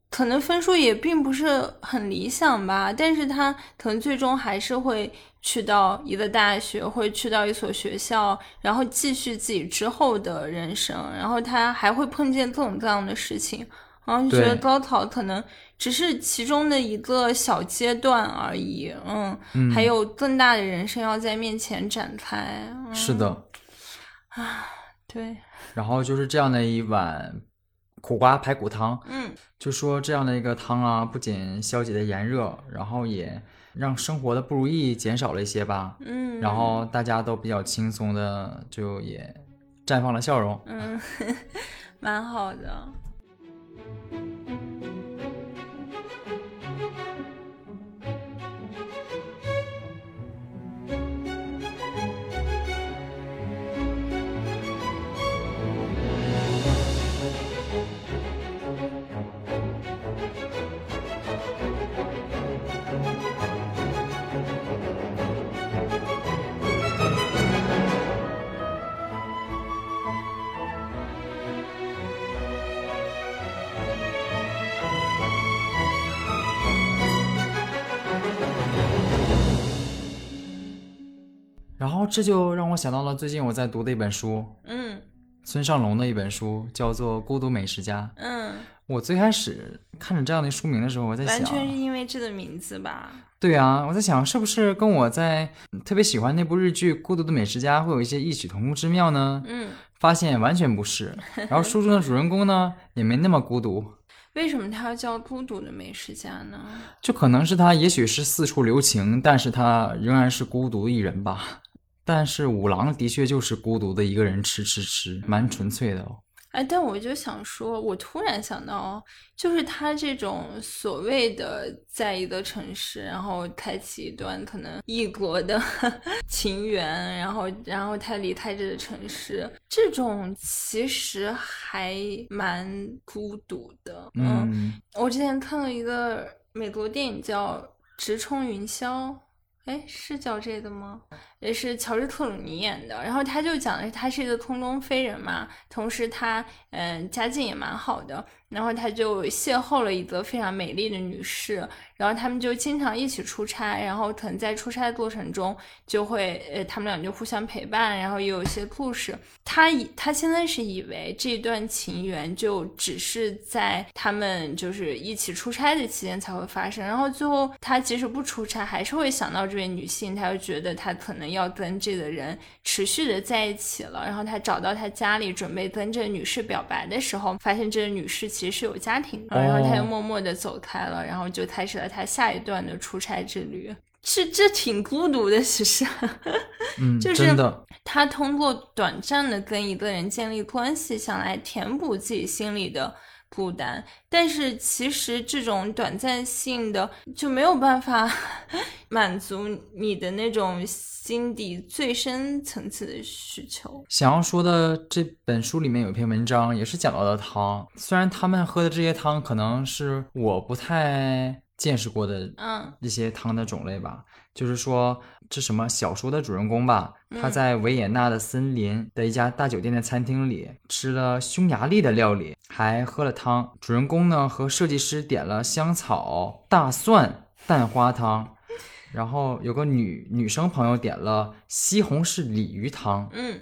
可能分数也并不是很理想吧，但是他可能最终还是会去到一个大学，会去到一所学校，然后继续自己之后的人生，然后他还会碰见各种各样的事情，然后就觉得高考可能只是其中的一个小阶段而已，嗯，嗯，还有更大的人生要在面前展开，嗯、是的。啊对，然后就是这样的一碗苦瓜排骨汤，嗯。就说这样的一个汤啊，不仅消解的炎热，然后也让生活的不如意减少了一些吧。嗯，然后大家都比较轻松的，就也绽放了笑容。嗯，蛮好的。然后这就让我想到了最近我在读的一本书，嗯村上龙的一本书，叫做《孤独美食家》。嗯，我最开始看着这样的书名的时候，我在想完全是，因为这个名字吧？对啊，我在想是不是跟我在特别喜欢那部日剧《孤独的美食家》会有一些异曲同工之妙呢？嗯，发现完全不是。然后书中的主人公呢，也没那么孤独，为什么他要叫孤独的美食家呢？就可能是他也许是四处留情，但是他仍然是孤独一人吧。但是五郎的确就是孤独的一个人吃吃吃，蛮纯粹的哦。哎，但我就想说，我突然想到哦，就是他这种所谓的在一个城市，然后开启一段可能异国的 情缘，然后然后他离开这个城市，这种其实还蛮孤独的。嗯，我之前看了一个美国电影叫《直冲云霄》，哎，是叫这个吗？也是乔治克鲁尼演的。然后他就讲的是他是一个空中飞人嘛，同时他嗯、家境也蛮好的，然后他就邂逅了一个非常美丽的女士，然后他们就经常一起出差，然后可能在出差的过程中就会呃他们俩就互相陪伴，然后也有一些故事。他以他现在是以为这段情缘就只是在他们就是一起出差的期间才会发生，然后最后他即使不出差，还是会想到这位女性，他就觉得他可能要跟这个人持续的在一起了。然后他找到他家里准备跟这个女士表白的时候，发现这个女士其实是有家庭的，然后他就哦默默的走开了，然后就开始了他下一段的出差之旅。是，这挺孤独的，其实。嗯，就是，他通过短暂的跟一个人建立关系，想来填补自己心里的孤单，但是其实这种短暂性的就没有办法 满足你的那种心底最深层次的需求。想要说的这本书里面有一篇文章，也是讲到的汤。虽然他们喝的这些汤可能是我不太见识过的嗯一些汤的种类吧。就是说，这什么小说的主人公吧，他在维也纳的森林的一家大酒店的餐厅里吃了匈牙利的料理，还喝了汤。主人公呢和设计师点了香草大蒜蛋花汤，然后有个女女生朋友点了西红柿鲤鱼汤。嗯，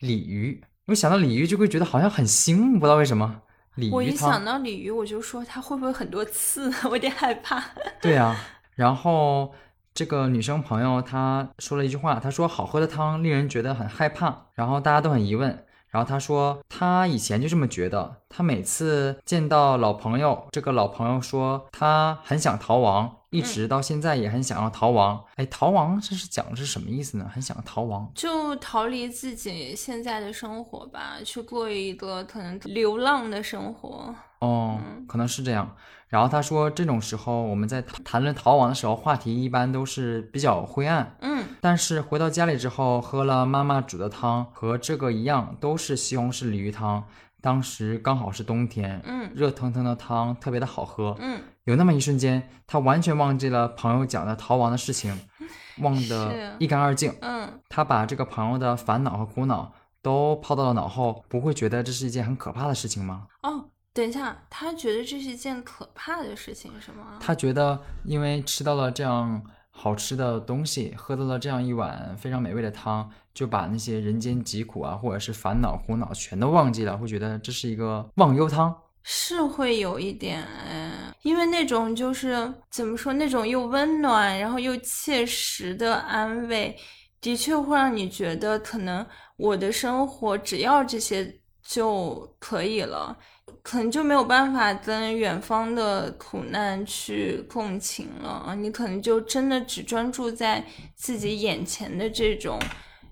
鲤鱼，我想到鲤鱼就会觉得好像很腥，不知道为什么。鲤鱼我一想，到鲤鱼，我就说它会不会很多刺，我有点害怕。对啊。然后这个女生朋友她说了一句话，她说好喝的汤令人觉得很害怕，然后大家都很疑问。然后她说她以前就这么觉得，她每次见到老朋友，这个老朋友说他很想逃亡，一直到现在也很想要逃亡。哎，逃亡这是讲的是什么意思呢？很想逃亡。就逃离自己现在的生活吧，去过一个可能流浪的生活。哦，可能是这样。然后他说，这种时候我们在谈论逃亡的时候，话题一般都是比较灰暗。嗯但是回到家里之后，喝了妈妈煮的汤，和这个一样，都是西红柿鲤鱼汤。当时刚好是冬天，嗯热腾腾的汤特别的好喝。嗯，有那么一瞬间，他完全忘记了朋友讲的逃亡的事情，忘得一干二净。嗯，他把这个朋友的烦恼和苦恼都抛到了脑后，不会觉得这是一件很可怕的事情吗？哦，等一下，他觉得这是一件可怕的事情，是吗？他觉得，因为吃到了这样好吃的东西，喝到了这样一碗非常美味的汤，就把那些人间疾苦啊，或者是烦恼苦恼全都忘记了，会觉得这是一个忘忧汤。是会有一点，嗯，因为那种就是怎么说，那种又温暖，然后又切实的安慰，的确会让你觉得，可能我的生活只要这些就可以了，可能就没有办法跟远方的苦难去共情了啊，你可能就真的只专注在自己眼前的这种。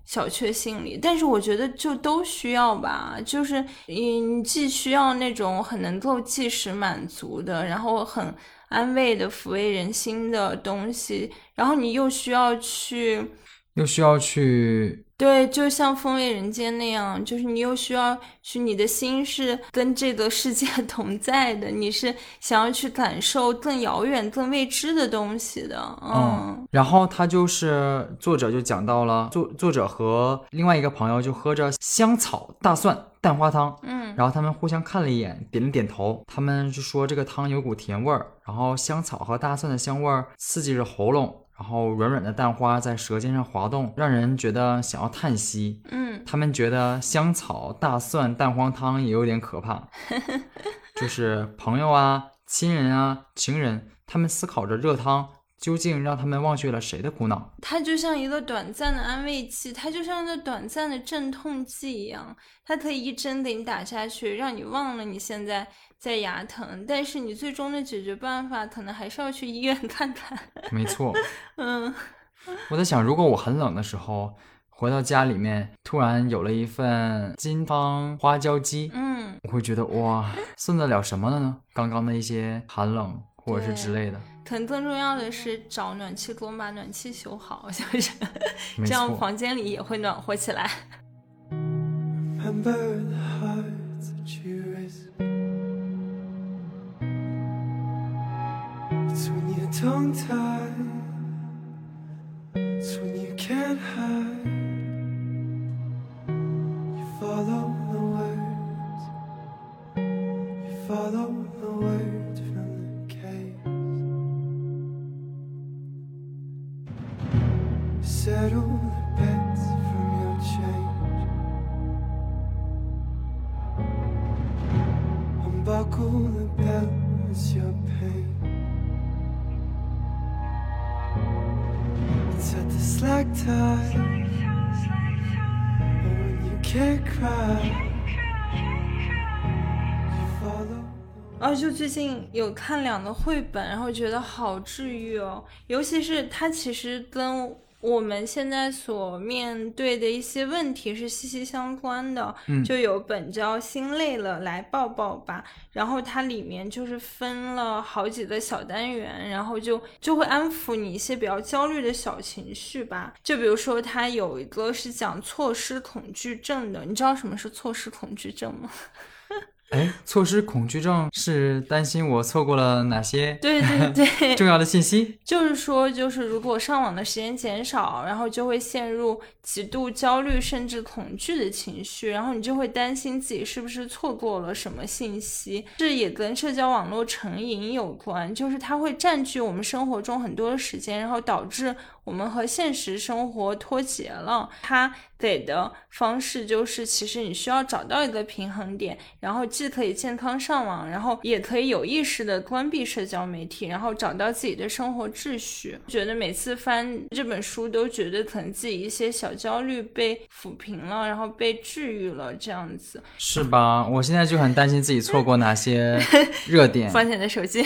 小确幸里，但是我觉得就都需要吧，就是你你既需要那种很能够即时满足的，然后很安慰的、抚慰人心的东西，然后你又需要去又需要去，对，就像风味人间那样，就是你又需要去，你的心是跟这个世界 同在的，你是想要去感受更遥远、更未知的东西的，嗯然后他就是作者就讲到了作作者和另外一个朋友就喝着香草大蒜蛋花汤，嗯然后他们互相看了一眼，点了点头。他们就说这个汤有股甜味儿，然后香草和大蒜的香味儿刺激着喉咙，然后软软的蛋花在舌尖上滑动，让人觉得想要叹息。嗯他们觉得香草、大蒜、蛋黄汤也有点可怕，就是朋友啊、亲人啊、情人，他们思考着热汤究竟让他们忘却了谁的苦恼。它就像一个短暂的安慰剂，它就像一个短暂的镇痛剂一样，它可以一针给你打下去，让你忘了你现在在牙疼，但是你最终的解决办法可能还是要去医院 看看。没错，嗯，我在想，如果我很冷的时候回到家里面，突然有了一份金方花椒鸡，嗯，我会觉得哇，算得了什么了呢？刚刚的一些寒冷或者是之类的，可能更重要的是找暖气工把暖气修好，就是没这样。房间里也会暖和起来。Remember the hearts that you It's when you're tongue tied. It's when you can't hide. You follow the words. You follow the words from the case. Settle the bets at the slack tide. And when you can't cry, you follow. 然后就最近有看两个绘本，然后觉得好治愈哦，尤其是它其实跟我们现在所面对的一些问题是息息相关的。嗯就有本着《心累了来抱抱吧》，然后它里面就是分了好几个小单元，然后就就会安抚你一些比较焦虑的小情绪吧。就比如说，它有一个是讲错失恐惧症的，你知道什么是错失恐惧症吗？哎，错失恐惧症是担心我错过了哪些对对对，重要的信息？就是说，就是如果上网的时间减少，然后就会陷入极度焦虑甚至恐惧的情绪，然后你就会担心自己是不是错过了什么信息。这也跟社交网络成瘾有关，就是它会占据我们生活中很多的时间，然后导致我们和现实生活脱节了。他给的方式就是，其实你需要找到一个平衡点，然后既可以健康上网，然后也可以有意识的关闭社交媒体，然后找到自己的生活秩序。觉得每次翻这本书，都觉得可能自己一些小焦虑被抚平了，然后被治愈了，这样子。是吧？我现在就很担心自己错过哪些 热点。放下你的手机。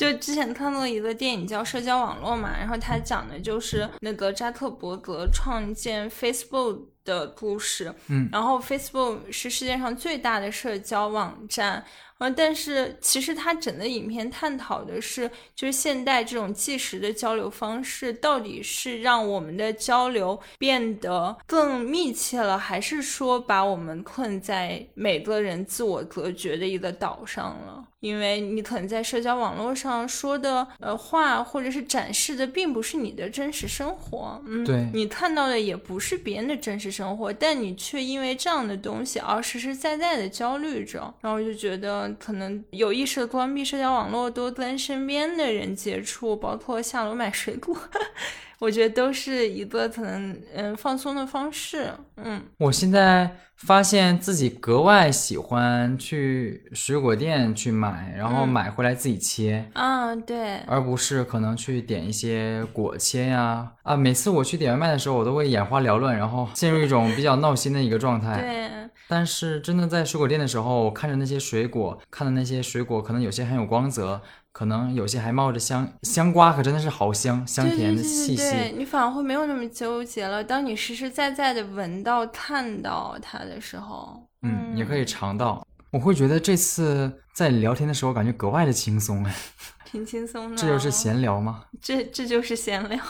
就之前看过一个电影叫《社交网络》嘛，然后它讲的就是那个扎克伯格创建 Facebook 的故事。嗯，然后 Facebook 是世界上最大的社交网站。呃，但是其实它整个影片探讨的是，就是现代这种即时的交流方式，到底是让我们的交流变得更密切了，还是说把我们困在每个人自我隔绝的一个岛上了？因为你可能在社交网络上说的呃话，或者是展示的，并不是你的真实生活，嗯，对你看到的也不是别人的真实生活，但你却因为这样的东西而实实在在的焦虑着，然后就觉得可能有意识的关闭社交网络，多跟身边的人接触，包括下楼买水果。我觉得都是一个可能嗯放松的方式，嗯我现在发现自己格外喜欢去水果店去买，然后嗯买回来自己切。嗯对，而不是可能去点一些果切呀啊！每次我去点外卖的时候，我都会眼花缭乱，然后陷入一种比较闹心的一个状态。对，但是真的在水果店的时候，我看着那些水果，看的那些水果，可能有些很有光泽，可能有些还冒着香香瓜，可真的是好香，香甜的对对对对对，你反而会没有那么纠结了。当你实实在在的闻到、看到它的时候，嗯，也可以尝到。我会觉得这次在聊天的时候，感觉格外的轻松哎，挺轻松的。这就是，闲聊吗？这这就是闲聊。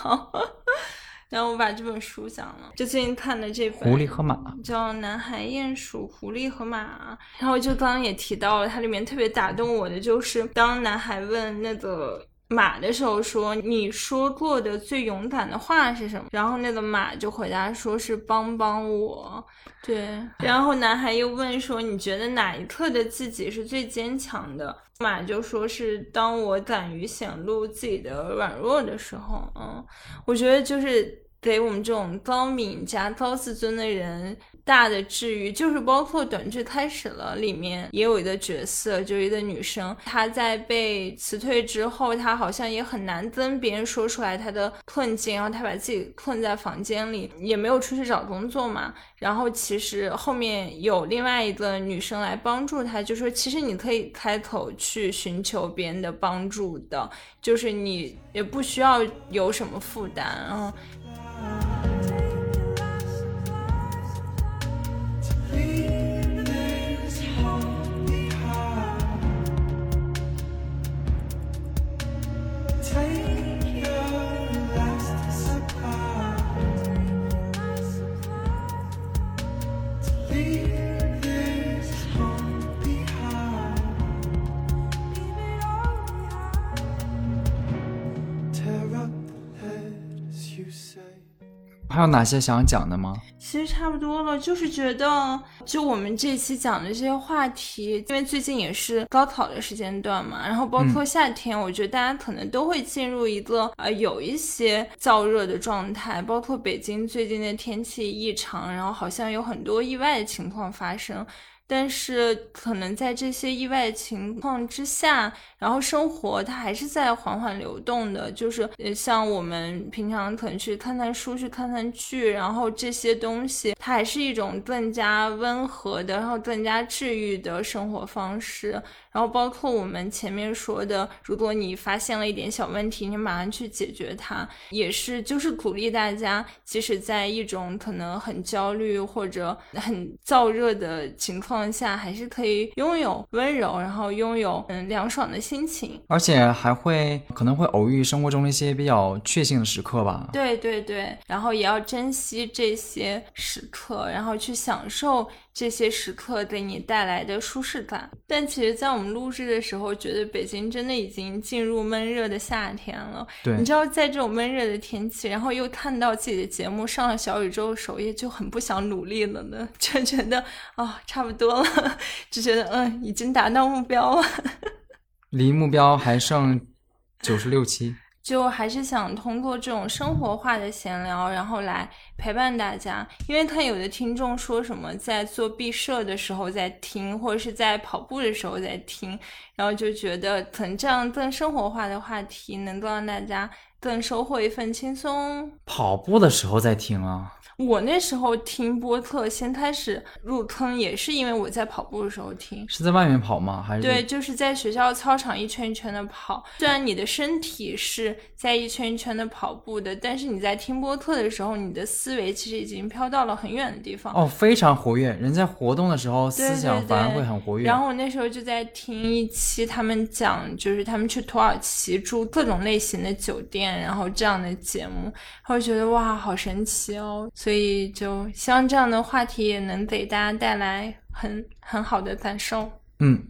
然后我把这本书讲了，就最近看的这本狐狸和马，叫《男孩鼹鼠、狐狸和马》，然后就刚刚也提到了，它里面特别打动我的就是，当男孩问那个马的时候说：“你说过的最勇敢的话是什么？”然后那个马就回答说是“帮帮我”。对，然后男孩又问说：“你觉得哪一刻的自己是最坚强的？”马就说是当我敢于显露自己的软弱的时候。嗯，我觉得就是给我们这种高敏加高自尊的人大的治愈，就是包括短剧开始了里面也有一个角色，就一个女生，她在被辞退之后，她好像也很难跟别人说出来她的困境，然后她把自己困在房间里，也没有出去找工作嘛。然后其实后面有另外一个女生来帮助她，就说其实你可以开口去寻求别人的帮助的，就是你也不需要有什么负担，嗯。还有哪些想讲的吗？其实差不多了，就是觉得，就我们这期讲的这些话题，因为最近也是高考的时间段嘛，然后包括夏天，我觉得大家可能都会进入一个呃有一些燥热的状态，包括北京最近的天气异常，然后好像有很多意外的情况发生。但是可能在这些意外情况之下，然后生活它还是在缓缓流动的，就是，像我们平常可能去看看书、去看看剧，然后这些东西，它还是一种更加温和的，然后更加治愈的生活方式。然后包括我们前面说的，如果你发现了一点小问题，你马上去解决它，也是就是鼓励大家，即使在一种可能很焦虑或者很燥热的情况下，还是可以拥有温柔，然后拥有嗯凉爽的心情。而且还会可能会偶遇生活中一些比较确幸的时刻吧。对对对，然后也要珍惜这些时刻，然后去享受这些时刻给你带来的舒适感。但其实，在我们录制的时候，觉得北京真的已经进入闷热的夏天了。对你知道，在这种闷热的天气，然后又看到自己的节目上了小宇宙首页，就很不想努力了呢，就觉得啊、差不多了，就觉得嗯，已经达到目标了。离目标还剩九十六期。就还是想通过这种生活化的闲聊，然后来陪伴大家。因为看有的听众说什么在做毕设的时候在听，或者是在跑步的时候在听，然后就觉得可能这样更生活化的话题，能够让大家更收获一份轻松。跑步的时候在听啊，我那时候听播客，先开始入坑也是因为我在跑步的时候听。是在外面跑吗？还是对，就是在学校操场一圈一圈的跑。虽然你的身体是在一圈一圈的跑步的，但是你在听播客的时候，你的思维其实已经飘到了很远的地方。哦，非常活跃。人在活动的时候，思想反而会很活跃。然后我那时候就在听一期他们讲，就是他们去土耳其住各种类型的酒店，然后这样的节目，然后觉得哇，好神奇哦！所以所以就希望这样的话题也能给大家带来很很好的感受。嗯，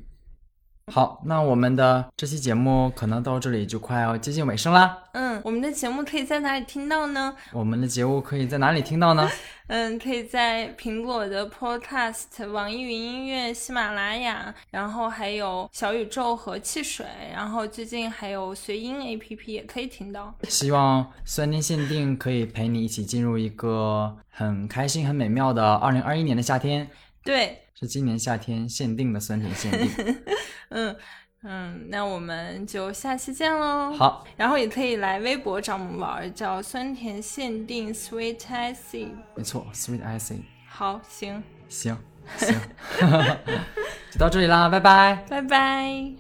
好，那我们的这期节目可能到这里就快要接近尾声啦。嗯，我们的节目可以在哪里听到呢？我们的节目可以在哪里听到呢？嗯，可以在苹果的 Podcast、网易云音乐、喜马拉雅，然后还有小宇宙和汽水，然后最近还有随音 APP 也可以听到。希望酸甜限定可以陪你一起进入一个很开心、很美妙的二零二一年的夏天，对，是今年夏天限定的酸甜限定。嗯嗯，那我们就下期见喽。，好，然后也可以来微博找我们玩儿，叫酸甜限定 Sweet Icy。没错，Sweet Icy，好，行，行行，就到这里啦，拜拜。拜拜。